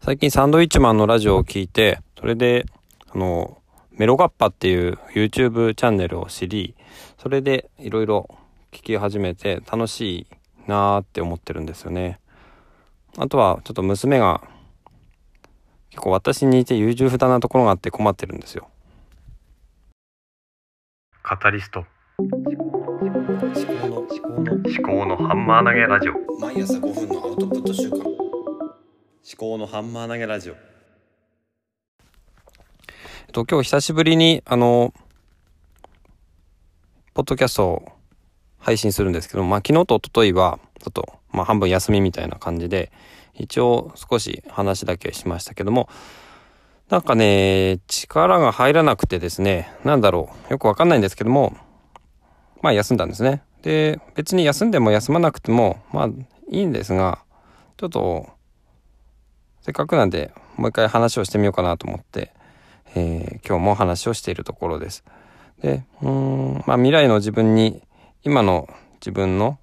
最近サンドウィッチマンのラジオを聞いて、それで、あの、メロガッパっていう YouTube チャンネルを知り、それでいろいろ聞き始めて楽しいなーって思ってるんですよね。あとはちょっと娘が結構私にいて優柔不断なところがあって困ってるんですよ。カタリスト思考の思考の思考のハンマー投げラジオ思毎朝5分のアウトプット週間考のハンマー投げラジオえっと今日久しぶりにあのポッドキャストを配信するんですけどまあ昨日と一昨日はちょっとまあ半分休みみたいな感じで一応少し話だけしましたけどもなんかね、力が入らなくてですね、なんだろう、よくわかんないんですけども、まあ休んだんですね。で、別に休んでも休まなくても、まあいいんですが、ちょっと、せっかくなんで、もう一回話をしてみようかなと思って、えー今日も話をしているところです。で、うん、まあ未来の自分に、今の自分の、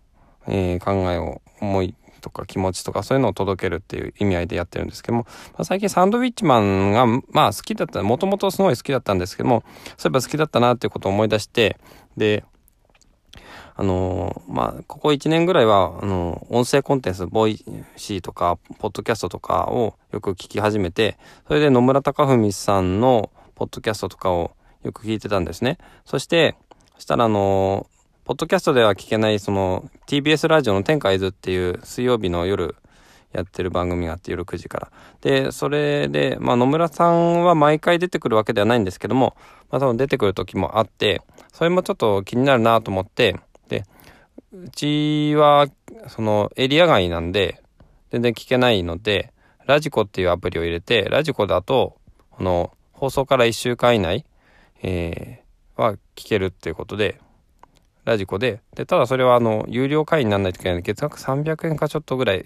えー考えを、思いとか気持ちとかそういうのを届けるっていう意味合いでやってるんですけども、まあ、最近サンドウィッチマンが、まあ好きだった、もともとすごい好きだったんですけども、そういえば好きだったなっていうことを思い出して、で、あのーまあ、ここ1年ぐらいは、あのー音声コンテンツ、 Voicy とか、ポッドキャストとかをよく聞き始めて、それで野村高文さんのポッドキャストとかをよく聞いてたんですね。そして、そしたらあのーポッドキャストでは聞けない、その、TBS ラジオのテンカイズっていう水曜日の夜やってる番組があって夜9時から。で、それで、まあ野村さんは毎回出てくるわけではないんですけども、まあ多分出てくる時もあって、それもちょっと気になるなと思って、で、うちは、そのエリア外なんで、全然聞けないので、ラジコっていうアプリを入れて、ラジコだと、この、放送から1週間以内、えーは聞けるっていうことで、ラジコで、で、ただそれはあの、有料会員にならないといけないので、月額300円かちょっとぐらい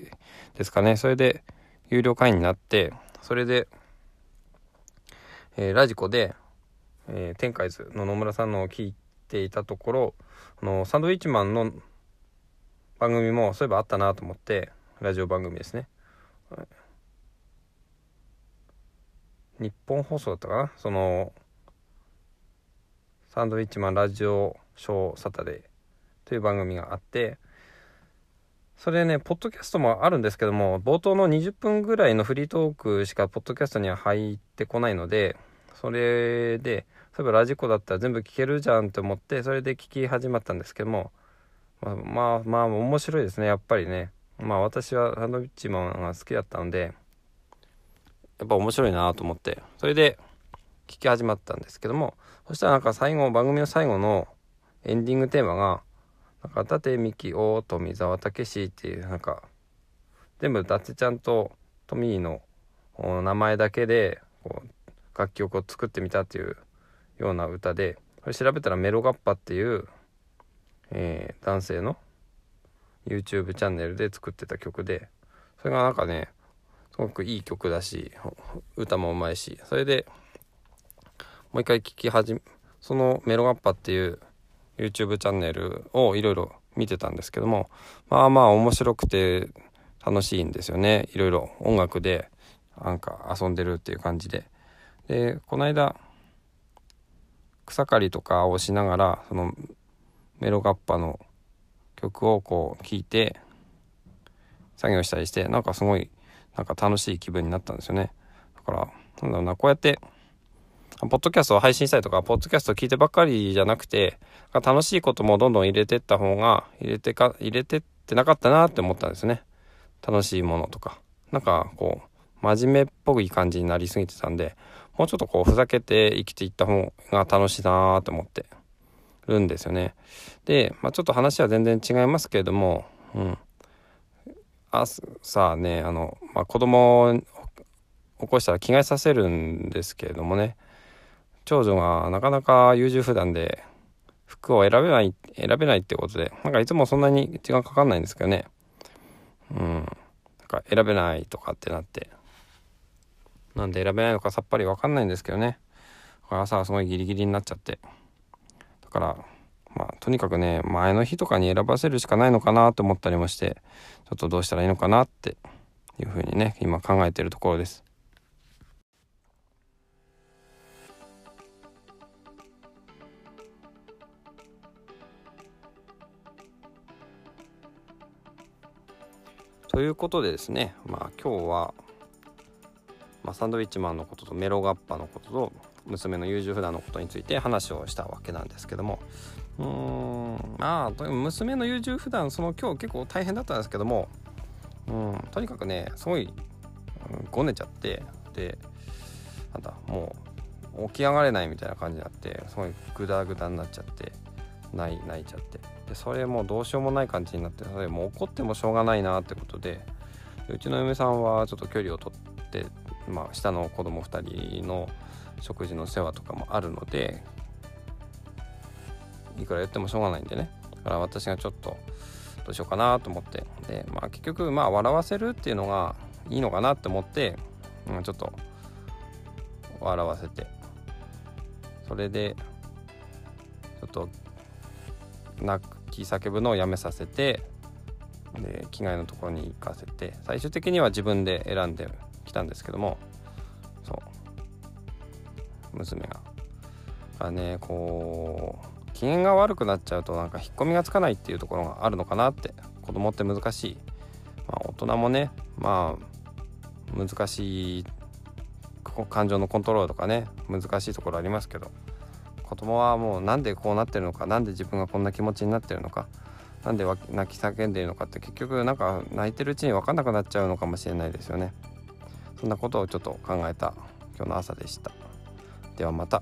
ですかね。それで、有料会員になって、それで、えーラジコで、えー天海図の野村さんのを聞いてていたところ、あの、サンドウィッチマンの番組もそういえばあったなと思って、ラジオ番組ですね。日本放送だったかな？その、サンドウィッチマンラジオショーサタデーという番組があって、それね、ポッドキャストもあるんですけども、冒頭の20分ぐらいのフリートークしかポッドキャストには入ってこないので、それで、例えばラジコだったら全部聞けるじゃんって思って、それで聞き始まったんですけども、まあまあ、まあ、面白いですね、やっぱりね。まあ私はサンドウィッチマンが好きだったので、やっぱ面白いなと思って、それで聞き始まったんですけども、そしたらなんか最後、番組の最後のエンディングテーマが、なんか、伊達美紀、大富澤武史っていう、なんか、全部伊達ちゃんとトミーの名前だけで、こう、楽曲を作ってみたっていうような歌で、これ調べたらメロガッパっていう、えー男性の YouTube チャンネルで作ってた曲で、それがなんかね、すごくいい曲だし、歌もうまいし、それで、もう一回聴き始め、そのメロガッパっていう YouTube チャンネルをいろいろ見てたんですけども、まあまあ面白くて楽しいんですよね。いろいろ音楽でなんか遊んでるっていう感じで。で、この間、草刈りとかをしながら、そのメロガッパの曲をこう聴いて作業したりして、なんかすごいなんか楽しい気分になったんですよね。だから、なんだろうな、こうやってポッドキャストを配信したりとか、ポッドキャストを聞いてばっかりじゃなくて、楽しいこともどんどん入れてった方が、入れてか、入れてってなかったなって思ったんですね。楽しいものとか。なんか、こう、真面目っぽい感じになりすぎてたんで、もうちょっとこう、ふざけて生きていった方が楽しいなって思ってるんですよね。で、まあちょっと話は全然違いますけれども、うん。朝ね、あの、まあ子供を起こしたら着替えさせるんですけれどもね、長女がなかなか優柔不断で服を選べない選べないってことでなんかいつもそんなに時間かかんないんですけどねうんなんか選べないとかってなってなんで選べないのかさっぱりわかんないんですけどねから朝はすごいギリギリになっちゃってだからまあとにかくね前の日とかに選ばせるしかないのかなと思ったりもしてちょっとどうしたらいいのかなっていうふうにね今考えてるところです。ということでですねまあ今日は、まあ、サンドウィッチマンのこととメロガッパのことと娘の優柔不断のことについて話をしたわけなんですけども。うーんまあ娘の優柔不断その今日結構大変だったんですけども。うんとにかくねすごい、ごねちゃってでなんだもう起き上がれないみたいな感じになってすごいグダグダになっちゃって泣い泣いちゃって。でそれもうどうしようもない感じになってそれもう怒ってもしょうがないなってことでうちの嫁さんはちょっと距離を取って、まあ、下の子供2人の食事の世話とかもあるのでいくら言ってもしょうがないんでね。だから私がちょっとどうしようかなと思って。で、まあ、結局まあ笑わせるっていうのがいいのかなって思って、うん、ちょっと笑わせて。それでちょっと泣き叫ぶのをやめさせてで着替えのところに行かせて最終的には自分で選んできたんですけどもそう。娘が。がねこう機嫌が悪くなっちゃうとなんか引っ込みがつかないっていうところがあるのかなって子供って難しい、まあ、大人もねまあ難しい感情のコントロールとかね難しいところありますけど子供はもうなんでこうなってるのか何で自分がこんな気持ちになってるのかなんで泣き叫んでいるのかって結局なんか泣いてるうちに分かんなくなっちゃうのかもしれないですよね。そんなことをちょっと考えた今日の朝でしたではまた。